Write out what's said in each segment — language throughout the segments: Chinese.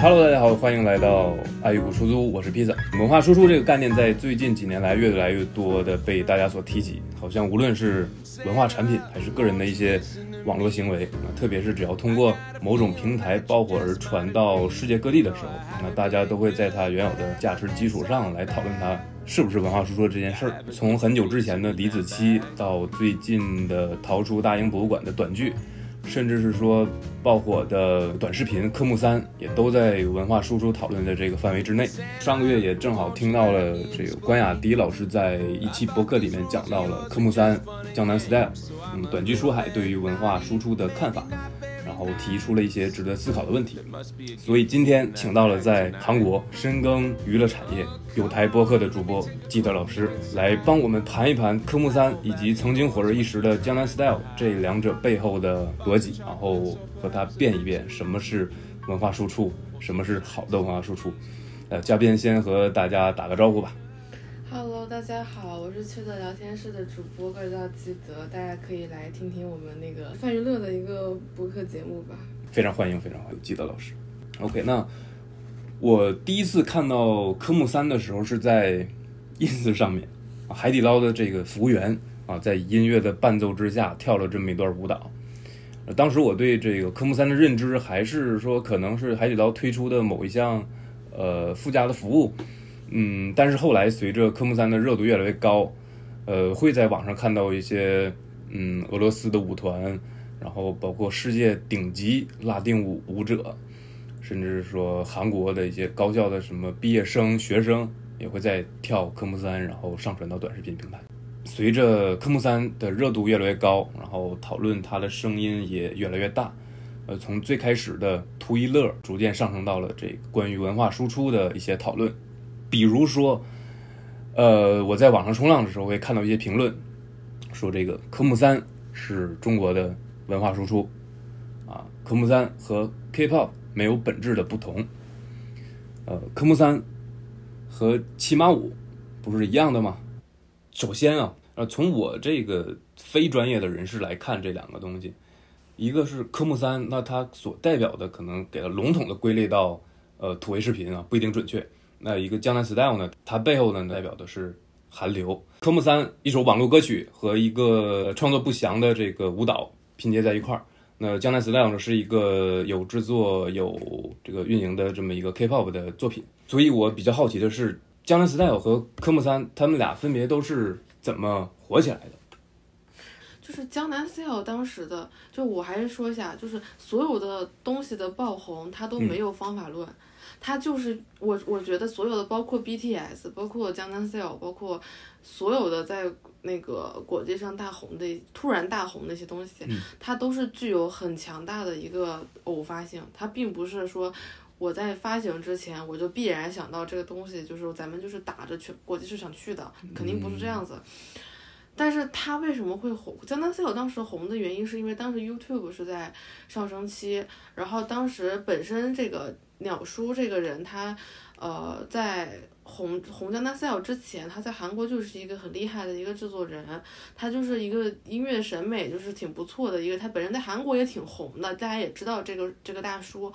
Hello，大家好，欢迎来到爱玉谷出租，我是披萨。文化输出这个概念在最近几年来越来越多的被大家所提及，好像无论是文化产品还是个人的一些网络行为，特别是只要通过某种平台爆火而传到世界各地的时候，那大家都会在它原有的价值基础上来讨论它是不是文化输出这件事儿。从很久之前的李子柒到最近的逃出大英博物馆的短剧。甚至是说爆火的短视频《科目三》也都在文化输出讨论的这个范围之内。上个月也正好听到了这个关雅迪老师在一期博客里面讲到了《科目三》江南 style，嗯，短剧书海对于文化输出的看法。然后提出了一些值得思考的问题，所以今天请到了在韩国深耕娱乐产业、有台播客的主播基德老师，来帮我们盘一盘科目三以及曾经火热一时的江南 style 这两者背后的逻辑，然后和他辩一辩什么是文化输出，什么是好的文化输出。呃，嘉宾先和大家打个招呼吧。Hello，大家好，我是趣的聊天室的主播，个叫基德，大家可以来听听我们那个泛娱乐的一个播客节目吧。非常欢迎，非常欢迎基德老师。OK，那我第一次看到科目三的时候是在 ins 上面，海底捞的这个服务员啊，在音乐的伴奏之下跳了这么一段舞蹈。当时我对这个科目三的认知还是说，可能是海底捞推出的某一项呃附加的服务。嗯，但是后来随着科目三的热度越来越高，呃，会在网上看到一些嗯俄罗斯的舞团，然后包括世界顶级拉丁舞舞者，甚至说韩国的一些高校的什么毕业生、学生也会在跳科目三，然后上传到短视频平台。随着科目三的热度越来越高，然后讨论它的声音也越来越大，呃，从最开始的图一乐，逐渐上升到了这关于文化输出的一些讨论。比如说，呃，我在网上冲浪的时候会看到一些评论，说这个科目三是中国的文化输出，啊，科目三和 K-pop 没有本质的不同，呃，科目三和骑马舞不是一样的吗？首先啊，呃，从我这个非专业的人士来看这两个东西，一个是科目三，那它所代表的可能给它笼统的归类到呃土味视频啊，不一定准确。那一个江南 style 呢？它背后呢代表的是韩流。科目三一首网络歌曲和一个创作不详的这个舞蹈拼接在一块儿。那江南 style 呢是一个有制作有这个运营的这么一个 K-pop 的作品。所以我比较好奇的是，江南 style 和科目三他们俩分别都是怎么火起来的？就是江南 style 当时的，就我还是说一下，就是所有的东西的爆红，它都没有方法论。他就是我，我觉得所有的包括 BTS，包括江南 style，包括所有的在那个国际上大红的、突然大红那些东西，它都是具有很强大的一个偶发性。它并不是说我在发行之前我就必然想到这个东西，就是咱们就是打着全国际市场去的，肯定不是这样子。但是它为什么会红？江南 style 当时红的原因是因为当时 YouTube 是在上升期，然后当时本身这个。鸟叔这个人，他，呃，在红红江南 style 之前，他在韩国就是一个很厉害的一个制作人，他就是一个音乐审美就是挺不错的一个，他本人在韩国也挺红的，大家也知道这个这个大叔，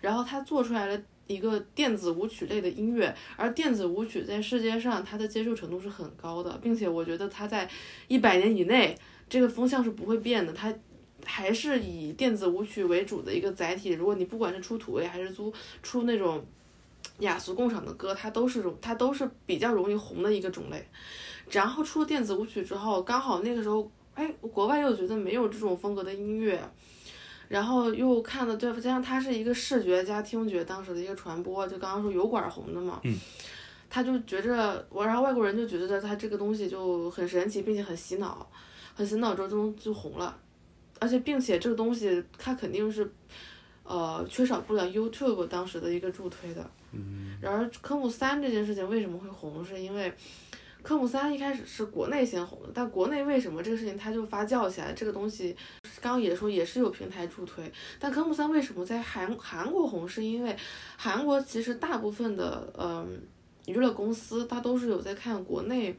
然后他做出来了一个电子舞曲类的音乐，而电子舞曲在世界上它的接受程度是很高的，并且我觉得它在一百年以内这个风向是不会变的，它。还是以电子舞曲为主的一个载体。如果你不管是出土味还是出出那种雅俗共赏的歌，它都是它都是比较容易红的一个种类。然后出了电子舞曲之后，刚好那个时候，哎，国外又觉得没有这种风格的音乐，然后又看的对，加上它是一个视觉加听觉当时的一个传播，就刚刚说油管红的嘛，嗯，他就觉着我，然后外国人就觉得他这个东西就很神奇，并且很洗脑，很洗脑之后就就红了。而且，并且这个东西它肯定是，呃，缺少不了 YouTube 当时的一个助推的。嗯。然而，科目三这件事情为什么会红？是因为科目三一开始是国内先红的，但国内为什么这个事情它就发酵起来？这个东西刚刚也说也是有平台助推，但科目三为什么在韩韩国红？是因为韩国其实大部分的嗯娱乐公司它都是有在看国内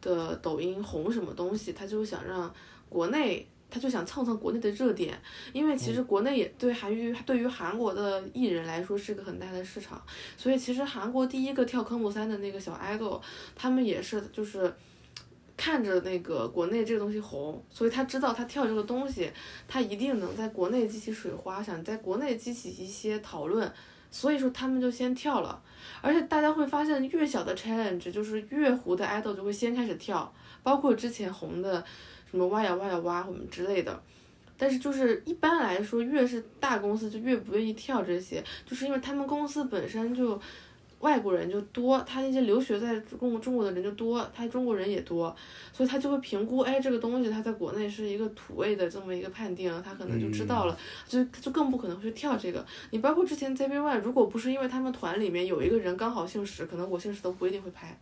的抖音红什么东西，它就想让国内。他就想蹭蹭国内的热点，因为其实国内也对韩娱对于韩国的艺人来说是个很大的市场，所以其实韩国第一个跳科目三的那个小 idol，他们也是就是看着那个国内这个东西红，所以他知道他跳这个东西，他一定能在国内激起水花，想在国内激起一些讨论，所以说他们就先跳了，而且大家会发现越小的 challenge 就是越糊的 idol 就会先开始跳，包括之前红的。什么挖呀挖呀挖，什么之类的，但是就是一般来说，越是大公司就越不愿意跳这些，就是因为他们公司本身就外国人就多，他那些留学在中国中国的人就多，他中国人也多，所以他就会评估，哎，这个东西他在国内是一个土味的这么一个判定，他可能就知道了，就就更不可能会去跳这个。你包括之前 z b y 如果不是因为他们团里面有一个人刚好姓石，可能我姓石都不一定会拍。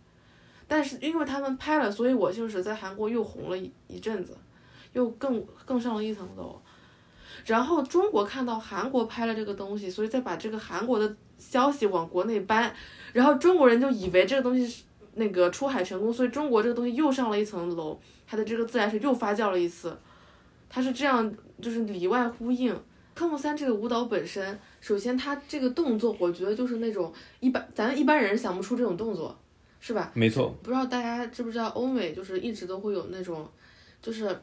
但是因为他们拍了，所以我就是在韩国又红了一一阵子，又更更上了一层楼。然后中国看到韩国拍了这个东西，所以再把这个韩国的消息往国内搬，然后中国人就以为这个东西是那个出海成功，所以中国这个东西又上了一层楼，它的这个自来水又发酵了一次，它是这样，就是里外呼应。科目三这个舞蹈本身，首先它这个动作，我觉得就是那种一般咱一般人想不出这种动作。是吧？没错。不知道大家知不知道，欧美就是一直都会有那种，就是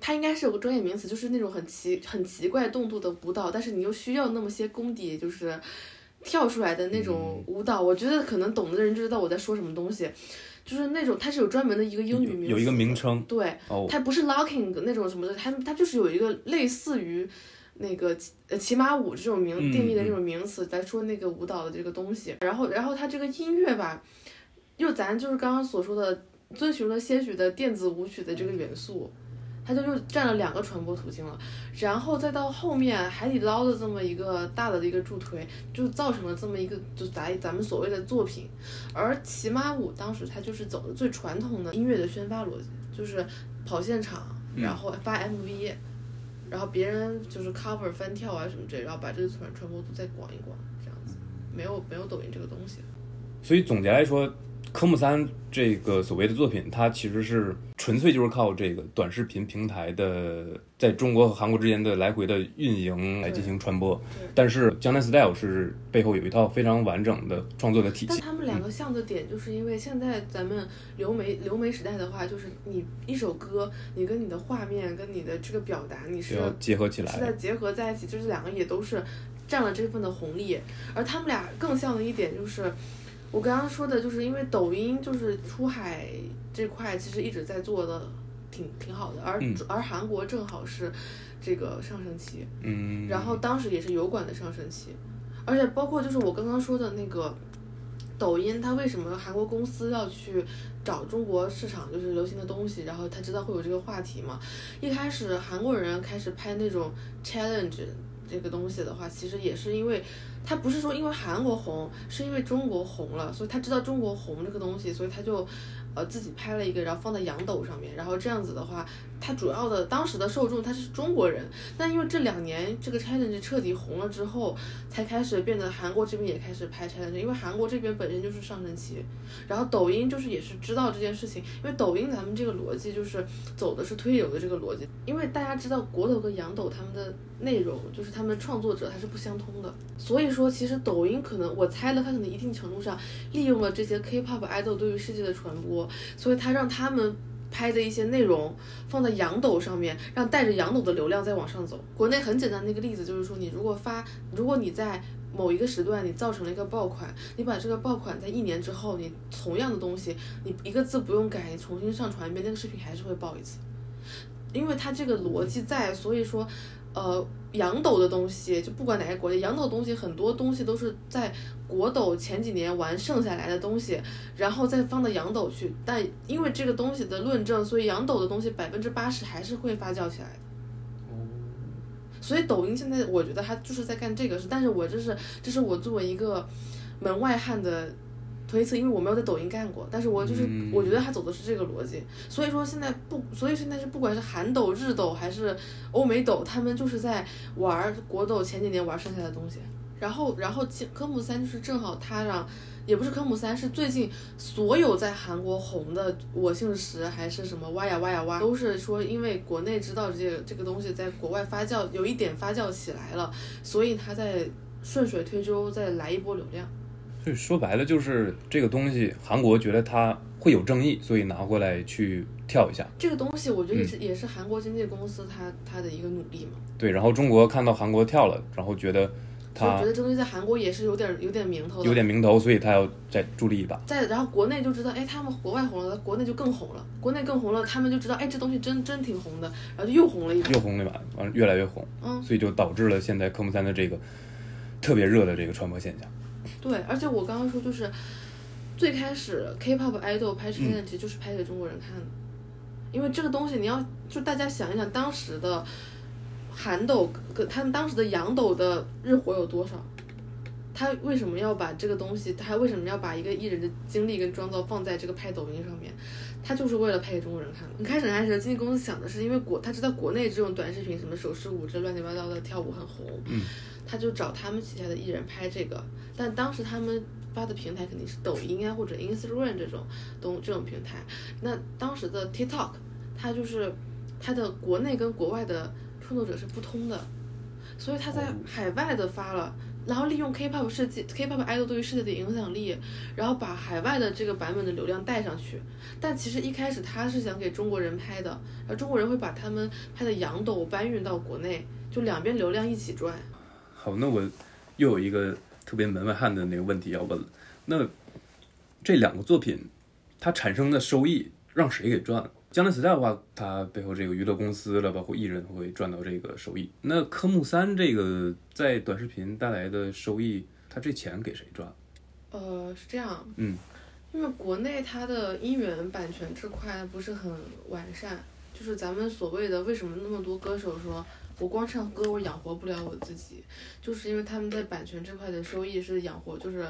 它应该是有个专业名词，就是那种很奇很奇怪动作的舞蹈，但是你又需要那么些功底，就是跳出来的那种舞蹈。我觉得可能懂的人就知道我在说什么东西，就是那种它是有专门的一个英语名，有一个名称。对，它不是 locking 那种什么的，它它就是有一个类似于那个呃骑马舞这种名定义的这种名词来说那个舞蹈的这个东西。然后然后它这个音乐吧。就咱就是刚刚所说的，遵循了些许的电子舞曲的这个元素，它就又占了两个传播途径了，然后再到后面海底捞的这么一个大的一个助推，就造成了这么一个就咱咱们所谓的作品。而骑马舞当时它就是走的最传统的音乐的宣发逻辑，就是跑现场，然后发 MV，然后别人就是 cover 翻跳啊什么之类，然后把这个传传播度再广一广，这样子，没有没有抖音这个东西。所以总结来说。科目三这个所谓的作品，它其实是纯粹就是靠这个短视频平台的在中国和韩国之间的来回的运营来进行传播。但是江南 Style 是背后有一套非常完整的创作的体系。但他们两个像的点，就是因为现在咱们流媒流媒时代的话，就是你一首歌，你跟你的画面跟你的这个表达，你是要结合起来，是在结合在一起，就是两个也都是占了这份的红利。而他们俩更像的一点就是。我刚刚说的就是因为抖音就是出海这块其实一直在做的挺挺好的，而而韩国正好是这个上升期，嗯，然后当时也是油管的上升期，而且包括就是我刚刚说的那个抖音，它为什么韩国公司要去找中国市场就是流行的东西，然后他知道会有这个话题嘛？一开始韩国人开始拍那种 challenge 这个东西的话，其实也是因为。他不是说因为韩国红，是因为中国红了，所以他知道中国红这个东西，所以他就。呃，自己拍了一个，然后放在洋斗上面，然后这样子的话，它主要的当时的受众他是中国人，但因为这两年这个 challenge 彻底红了之后，才开始变得韩国这边也开始拍 challenge，因为韩国这边本身就是上升期，然后抖音就是也是知道这件事情，因为抖音咱们这个逻辑就是走的是推流的这个逻辑，因为大家知道国抖和洋抖他们的内容就是他们创作者他是不相通的，所以说其实抖音可能我猜了，它可能一定程度上利用了这些 K-pop idol 对于世界的传播。所以他让他们拍的一些内容放在羊斗上面，让带着羊斗的流量再往上走。国内很简单的一个例子就是说，你如果发，如果你在某一个时段你造成了一个爆款，你把这个爆款在一年之后，你同样的东西，你一个字不用改，你重新上传一遍，那个视频还是会爆一次。因为它这个逻辑在，所以说。呃，洋抖的东西就不管哪个国家，洋抖东西很多东西都是在国抖前几年玩剩下来的东西，然后再放到洋抖去。但因为这个东西的论证，所以洋抖的东西百分之八十还是会发酵起来的。所以抖音现在我觉得它就是在干这个事，但是我这是这是我作为一个门外汉的。推测，因为我没有在抖音干过，但是我就是我觉得他走的是这个逻辑，所以说现在不，所以现在是不管是韩抖、日抖还是欧美抖，他们就是在玩国抖前几年玩剩下的东西，然后然后科目三就是正好他让，也不是科目三，是最近所有在韩国红的我姓石还是什么哇呀哇呀哇，都是说因为国内知道这个这个东西在国外发酵有一点发酵起来了，所以他在顺水推舟再来一波流量。所以说白了就是这个东西，韩国觉得它会有争议，所以拿过来去跳一下。这个东西我觉得也是、也是韩国经纪公司它它的一个努力嘛。对，然后中国看到韩国跳了，然后觉得我觉得这东西在韩国也是有点有点名头的。有点名头，所以他要再助力一把。再然后国内就知道，哎，他们国外红了，国内就更红了，国内更红了，他们就知道，哎，这东西真真挺红的，然后就又红了一把。又红了一把，完了越来越红，嗯，所以就导致了现在科目三的这个特别热的这个传播现象。对，而且我刚刚说就是，最开始 K-pop idol 拍 challenge 其实就是拍给中国人看的，因为这个东西你要就大家想一想，当时的韩斗跟他们当时的洋斗的日活有多少？他为什么要把这个东西？他为什么要把一个艺人的经历跟妆造放在这个拍抖音上面？他就是为了拍给中国人看的。你开始开始，经纪公司想的是，因为国他知道国内这种短视频什么手势舞这乱七八糟的跳舞很红，嗯，他就找他们旗下的艺人拍这个。但当时他们发的平台肯定是抖音啊或者 Instagram 这种东这种平台。那当时的 TikTok，它就是它的国内跟国外的创作者是不通的，所以他在海外的发了。然后利用 K-pop 世界 K-pop idol 对于世界的影响力，然后把海外的这个版本的流量带上去。但其实一开始他是想给中国人拍的，然后中国人会把他们拍的洋抖搬运到国内，就两边流量一起赚。好，那我又有一个特别门外汉的那个问题要问了。那这两个作品它产生的收益让谁给赚了？江南 style 的话，它背后这个娱乐公司了，包括艺人会赚到这个收益。那科目三这个在短视频带来的收益，它这钱给谁赚？呃，是这样，嗯，因为国内它的音源版权这块不是很完善，就是咱们所谓的为什么那么多歌手说我光唱歌我养活不了我自己，就是因为他们在版权这块的收益是养活，就是，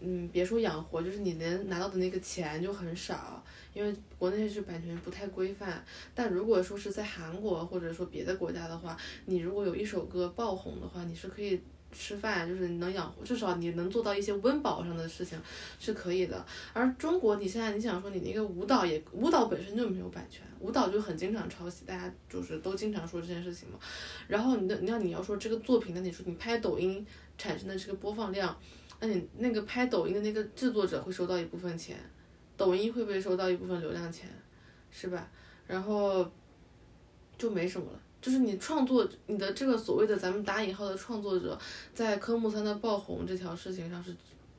嗯，别说养活，就是你能拿到的那个钱就很少，因为国内是版权不太规范。但如果说是在韩国或者说别的国家的话，你如果有一首歌爆红的话，你是可以吃饭，就是你能养活，至少你能做到一些温饱上的事情是可以的。而中国，你现在你想说你那个舞蹈也舞蹈本身就没有版权，舞蹈就很经常抄袭，大家就是都经常说这件事情嘛。然后你的你要你要说这个作品，那你说你拍抖音产生的这个播放量，那你那个拍抖音的那个制作者会收到一部分钱，抖音会不会收到一部分流量钱，是吧？然后就没什么了。就是你创作你的这个所谓的咱们打引号的创作者，在科目三的爆红这条事情上是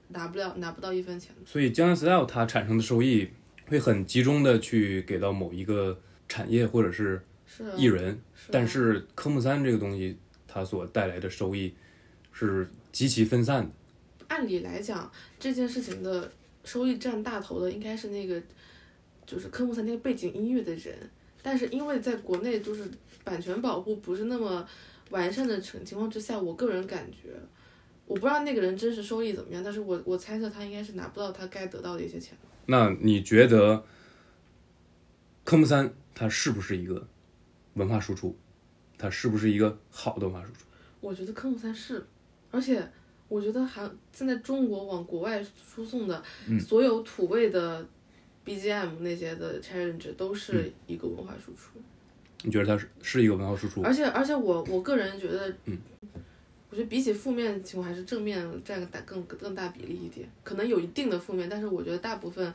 拿不了拿不到一分钱的。所以江南 style 它产生的收益会很集中的去给到某一个产业或者是艺人，是啊但是科目三这个东西它所带来的收益是极其分散的。按理来讲，这件事情的收益占大头的应该是那个，就是科目三那个背景音乐的人，但是因为在国内就是版权保护不是那么完善的情情况之下，我个人感觉，我不知道那个人真实收益怎么样，但是我我猜测他应该是拿不到他该得到的一些钱。那你觉得科目三它是不是一个文化输出？它是不是一个好的文化输出？我觉得科目三是，而且我觉得还现在中国往国外输送的所有土味的 BGM 那些的 challenge 都是一个文化输出。你觉得它是是一个文化输出？而且而且我我个人觉得，嗯，我觉得比起负面情况，还是正面占个大更更大比例一点。可能有一定的负面，但是我觉得大部分，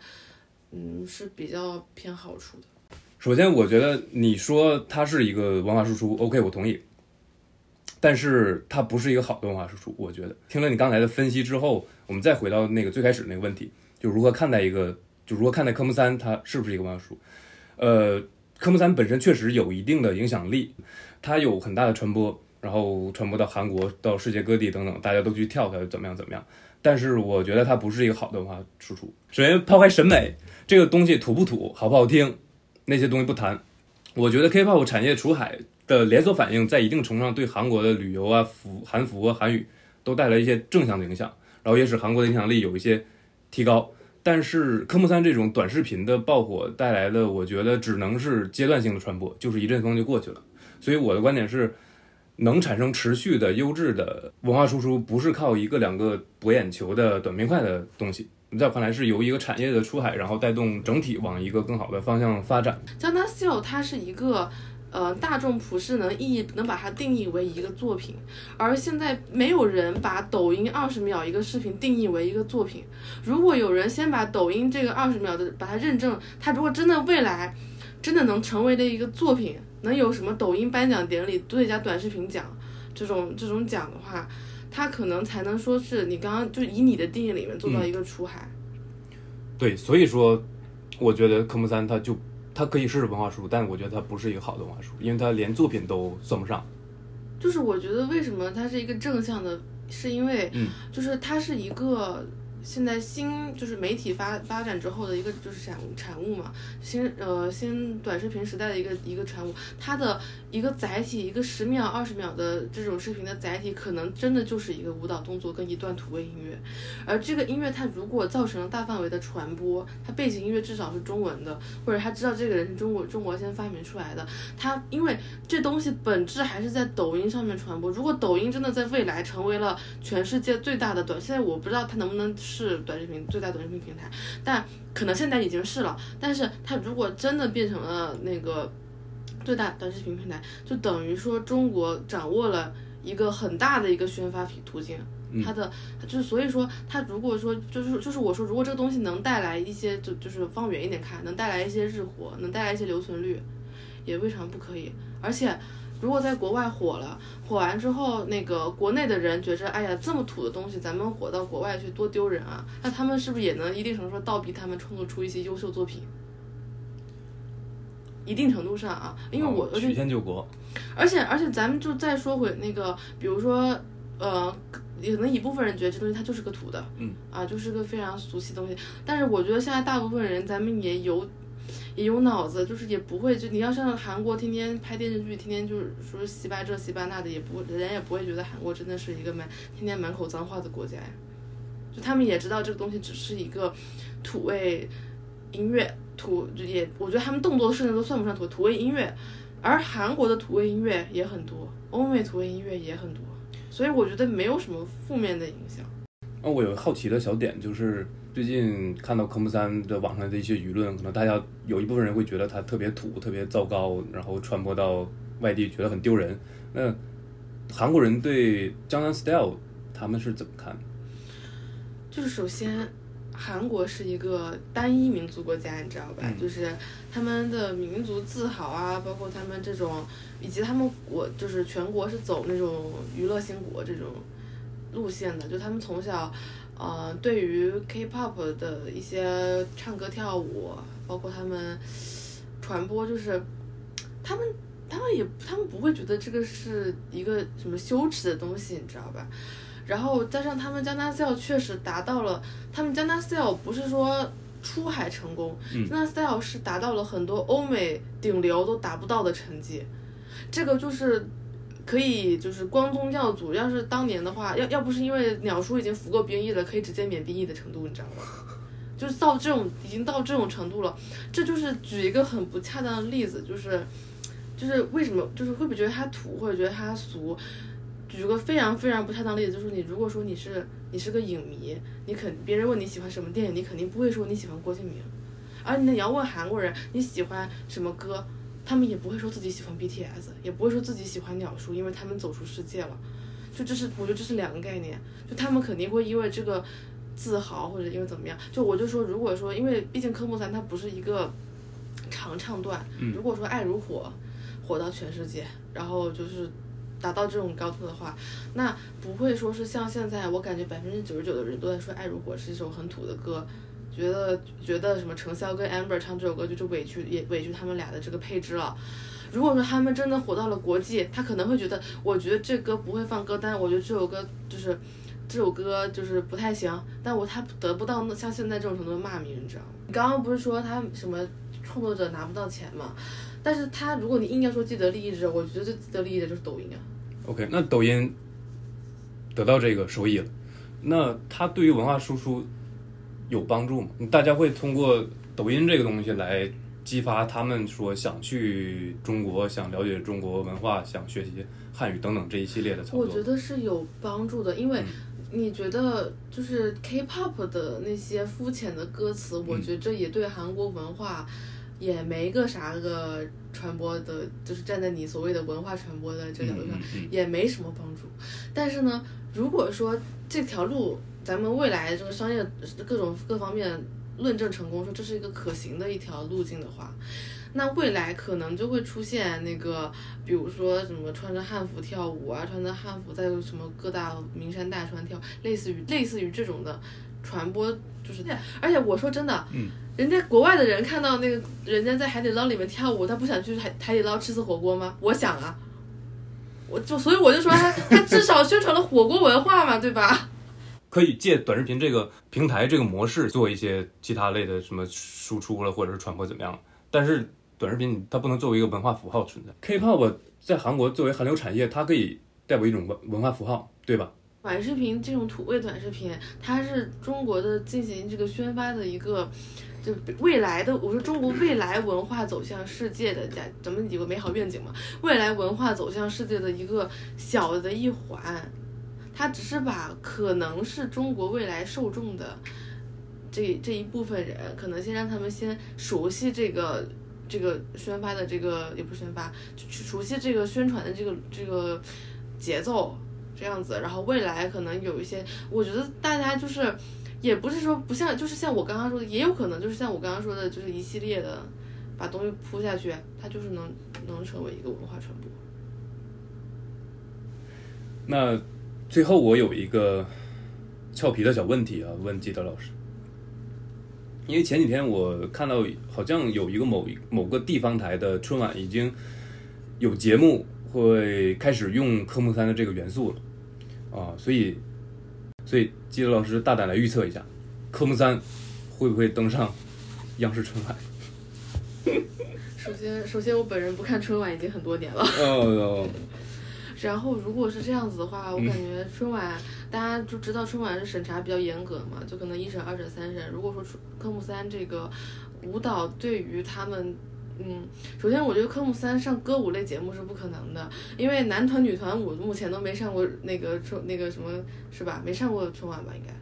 嗯，是比较偏好处的。首先，我觉得你说它是一个文化输出，OK，我同意。但是它不是一个好的文化输出，我觉得。听了你刚才的分析之后，我们再回到那个最开始那个问题，就如何看待一个，就如何看待科目三，它是不是一个文化输出？呃，科目三本身确实有一定的影响力，它有很大的传播，然后传播到韩国、到世界各地等等，大家都去跳它，怎么样怎么样。但是我觉得它不是一个好的文化输出。首先抛开审美这个东西土不土、好不好听，那些东西不谈，我觉得 K-pop 产业出海的连锁反应，在一定程度上对韩国的旅游啊、服韩服啊、韩语都带来一些正向的影响，然后也使韩国的影响力有一些提高。但是科目三这种短视频的爆火带来的，我觉得只能是阶段性的传播，就是一阵风就过去了。所以我的观点是，能产生持续的优质的文化输出，不是靠一个两个博眼球的短平快的东西。在我看来，是由一个产业的出海，然后带动整体往一个更好的方向发展。江南秀它是一个。呃，大众普世能意义能把它定义为一个作品，而现在没有人把抖音二十秒一个视频定义为一个作品。如果有人先把抖音这个二十秒的把它认证，它如果真的未来真的能成为的一个作品，能有什么抖音颁奖典礼最佳短视频奖这种这种奖的话，它可能才能说是你刚刚就以你的定义里面做到一个出海。对，所以说我觉得科目三它就。它可以是文化书，但我觉得它不是一个好的文化书，因为它连作品都算不上。就是我觉得为什么它是一个正向的，是因为，就是它是一个。现在新就是媒体发发展之后的一个就是产产物嘛，新呃新短视频时代的一个一个产物，它的一个载体，一个十秒二十秒的这种视频的载体，可能真的就是一个舞蹈动作跟一段土味音乐，而这个音乐它如果造成了大范围的传播，它背景音乐至少是中文的，或者他知道这个人是中国中国先发明出来的，他因为这东西本质还是在抖音上面传播，如果抖音真的在未来成为了全世界最大的短，现在我不知道它能不能。是短视频最大短视频平台，但可能现在已经是了。但是它如果真的变成了那个最大短视频平台，就等于说中国掌握了一个很大的一个宣发途径。它的就是所以说，它如果说就是就是我说，如果这个东西能带来一些，就就是放远一点看，能带来一些日活，能带来一些留存率，也未尝不可以。而且。如果在国外火了，火完之后，那个国内的人觉着，哎呀，这么土的东西，咱们火到国外去多丢人啊！那他们是不是也能一定程度上倒逼他们创作出一些优秀作品？一定程度上啊，因为我曲线救国。而且而且，咱们就再说回那个，比如说，呃，可能一部分人觉得这东西它就是个土的，嗯，啊，就是个非常俗气的东西。但是我觉得现在大部分人，咱们也有。也有脑子，就是也不会就你要像韩国天天拍电视剧，天天就是说洗白这洗白那的，也不人家也不会觉得韩国真的是一个满天天满口脏话的国家呀。就他们也知道这个东西只是一个土味音乐，土也我觉得他们动作甚至都算不上土土味音乐，而韩国的土味音乐也很多，欧美土味音乐也很多，所以我觉得没有什么负面的影响。那我有好奇的小点就是。最近看到科目三的网上的一些舆论，可能大家有一部分人会觉得它特别土、特别糟糕，然后传播到外地觉得很丢人。那韩国人对江南 style 他们是怎么看？就是首先，韩国是一个单一民族国家，你知道吧？就是他们的民族自豪啊，包括他们这种，以及他们国就是全国是走那种娱乐兴国这种路线的，就他们从小。呃，对于 K-pop 的一些唱歌跳舞，包括他们传播，就是他们他们也他们不会觉得这个是一个什么羞耻的东西，你知道吧？然后加上他们江南 style 确实达到了，他们江南 style 不是说出海成功，江南 style 是达到了很多欧美顶流都达不到的成绩，这个就是。可以就是光宗耀祖，要是当年的话，要要不是因为鸟叔已经服过兵役了，可以直接免兵役的程度，你知道吗？就是到这种已经到这种程度了，这就是举一个很不恰当的例子，就是就是为什么就是会不会觉得他土或者觉得他俗？举个非常非常不恰当的例子，就是你如果说你是你是个影迷，你肯别人问你喜欢什么电影，你肯定不会说你喜欢郭敬明，而你要问韩国人你喜欢什么歌。他们也不会说自己喜欢 BTS，也不会说自己喜欢鸟叔，因为他们走出世界了。就这是，我觉得这是两个概念。就他们肯定会因为这个自豪，或者因为怎么样。就我就说，如果说，因为毕竟科目三它不是一个长唱段。如果说爱如火，火到全世界，然后就是达到这种高度的话，那不会说是像现在，我感觉百分之九十九的人都在说爱如火是一首很土的歌。觉得觉得什么程潇跟 Amber 唱这首歌就是委屈也委屈他们俩的这个配置了。如果说他们真的火到了国际，他可能会觉得，我觉得这歌不会放歌单，我觉得这首歌就是这首歌就是不太行。但我他得不到那像现在这种程度的骂名，你知道吗？你刚刚不是说他什么创作者拿不到钱吗？但是他如果你硬要说既得利益者，我觉得最既得利益的就是抖音啊。OK，那抖音得到这个收益了，那他对于文化输出。有帮助吗？大家会通过抖音这个东西来激发他们说想去中国、想了解中国文化、想学习，汉语等等这一系列的操作。我觉得是有帮助的，因为嗯你觉得就是 K-pop 的那些肤浅的歌词，我嗯觉着也对韩国文化也没个啥个传播的，就是站在你所谓的文化传播的这条路上也没什么帮助。但是呢，如果说这条路咱们未来这个商业各种各方面论证成功，说这是一个可行的一条路径的话，那未来可能就会出现那个，比如说什么穿着汉服跳舞啊，穿着汉服在什么各大名山大川跳，类似于类似于这种的传播，就是，而且我说真的，嗯，人家国外的人看到那个人家在海底捞里面跳舞，他不想去海海底捞吃次火锅吗？我想啊。我就所以我就说他他至少宣传了火锅文化嘛，对吧？可以借短视频这个平台这个模式做一些其他类的什么输出了，或者是传播怎么样？但是短视频它不能作为一个文化符号存在。K-pop 在韩国作为韩流产业，它可以代表一种文文化符号，对吧？短视频这种土味短视频，它是中国的进行这个宣发的一个，就未来的，我说中国未来文化走向世界的，咱咱们有个美好愿景嘛，未来文化走向世界的一个小的一环，他只是把可能是中国未来受众的这这一部分人，可能先让他们先熟悉这个。这个宣发的这个也不宣发，就去熟悉这个宣传的这个这个节奏，这样子，然后未来可能有一些，我觉得大家就是，也不是说不像，就是像我刚刚说的，也有可能就是像我刚刚说的，就是一系列的把东西铺下去，它就是能能成为一个文化传播。那最后我有一个俏皮的小问题啊，问基德老师，因为前几天我看到好像有一个某某个地方台的春晚已经有节目会开始用科目三的这个元素了。啊，所以所以基德老师大胆来预测一下，科目三会不会登上央视春晚？首先，首先我本人不看春晚已经很多年了，哦，然后如果是这样子的话，我感觉春晚、大家就知道春晚是审查比较严格的嘛，就可能一审、二审、三审。如果说春科目三这个舞蹈对于他们。嗯，首先我觉得科目三上歌舞类节目是不可能的，因为男团、女团舞目前都没上过那个春那个什么，是吧？没上过春晚吧？应该。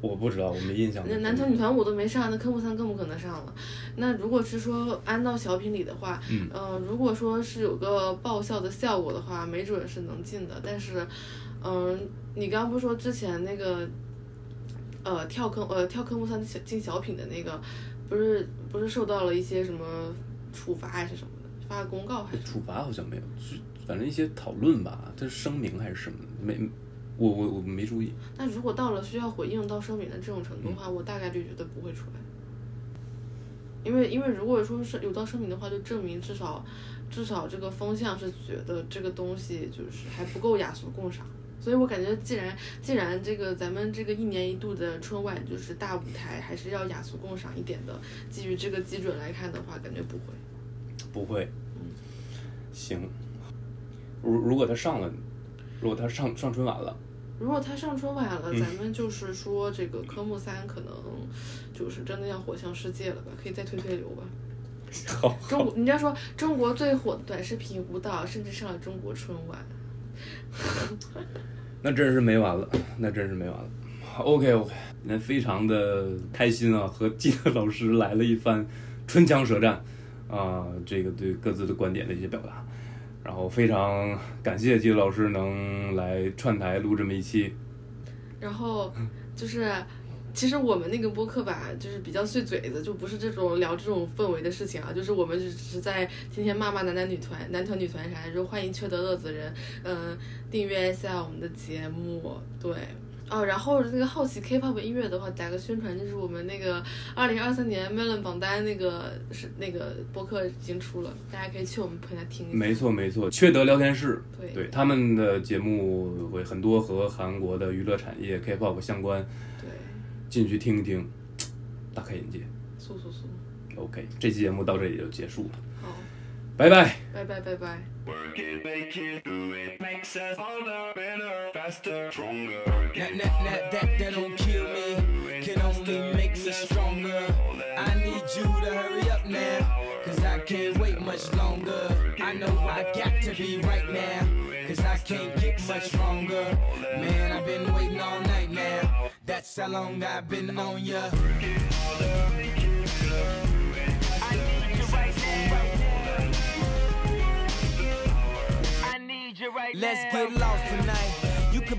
我不知道，我没印象。那男团、女团我都没上，那科目三更不可能上了。那如果是说安到小品里的话，嗯呃，如果说是有个爆笑的效果的话，没准是能进的。但是，嗯、你刚刚不是说之前那个，呃，跳科呃跳科目三小进小品的那个，不是不是受到了一些什么处罚还是什么的，发个公告还是？处罚好像没有，是反正一些讨论吧，这是声明还是什么？没，我我我没注意。那如果到了需要回应到声明的这种程度的话，我大概率觉得不会出来。因为因为如果说是有到声明的话，就证明至少至少这个风向是觉得这个东西就是还不够雅俗共赏。所以我感觉，既然既然这个咱们这个一年一度的春晚就是大舞台，还是要雅俗共赏一点的。基于这个基准来看的话，感觉不会。不会，嗯行。如如果他上了，如果他上上春晚了，如果他上春晚了，咱们就是说这个科目三可能就是真的要火向世界了吧？可以再推推流吧。好，中国，人家说中国最火的短视频舞蹈，甚至上了中国春晚。那真是没完了，那真是没完了。OK OK，那非常的开心啊，和季德老师来了一番唇枪舌战啊、这个对各自的观点的一些表达，然后非常感谢季老师能来串台录这么一期。然后就是，其实我们那个播客吧，就是比较碎嘴子，就不是这种聊这种氛围的事情啊，就是我们只是在天天骂骂男男女团、男团女团啥的，就欢迎缺德乐子人，嗯、订阅一下我们的节目，对。哦，然后那个好奇 K-pop 音乐的话，打个宣传，就是我们那个二零二三年 Melon 榜单那个是那个播客已经出了，大家可以去我们平台听一下。没错没错，缺德聊天室，对对他们的节目会很多和韩国的娱乐产业 K-pop 相关，对，进去听一听，大开眼界。速速速，OK，这期节目到这里就结束了，好，拜拜。拜拜拜拜。Work it, make it, do it. Makes us harder, better, faster, stronger. That, that, that, that, that don't kill me, can only make us stronger. I need you to hurry up now, cause I can't wait much longer. I know I got to be right now, cause can't get much stronger. Man, I've been waiting all night now. That's how long I've been on ya. I right Let's now. get lost tonight. You could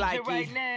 like right. Now.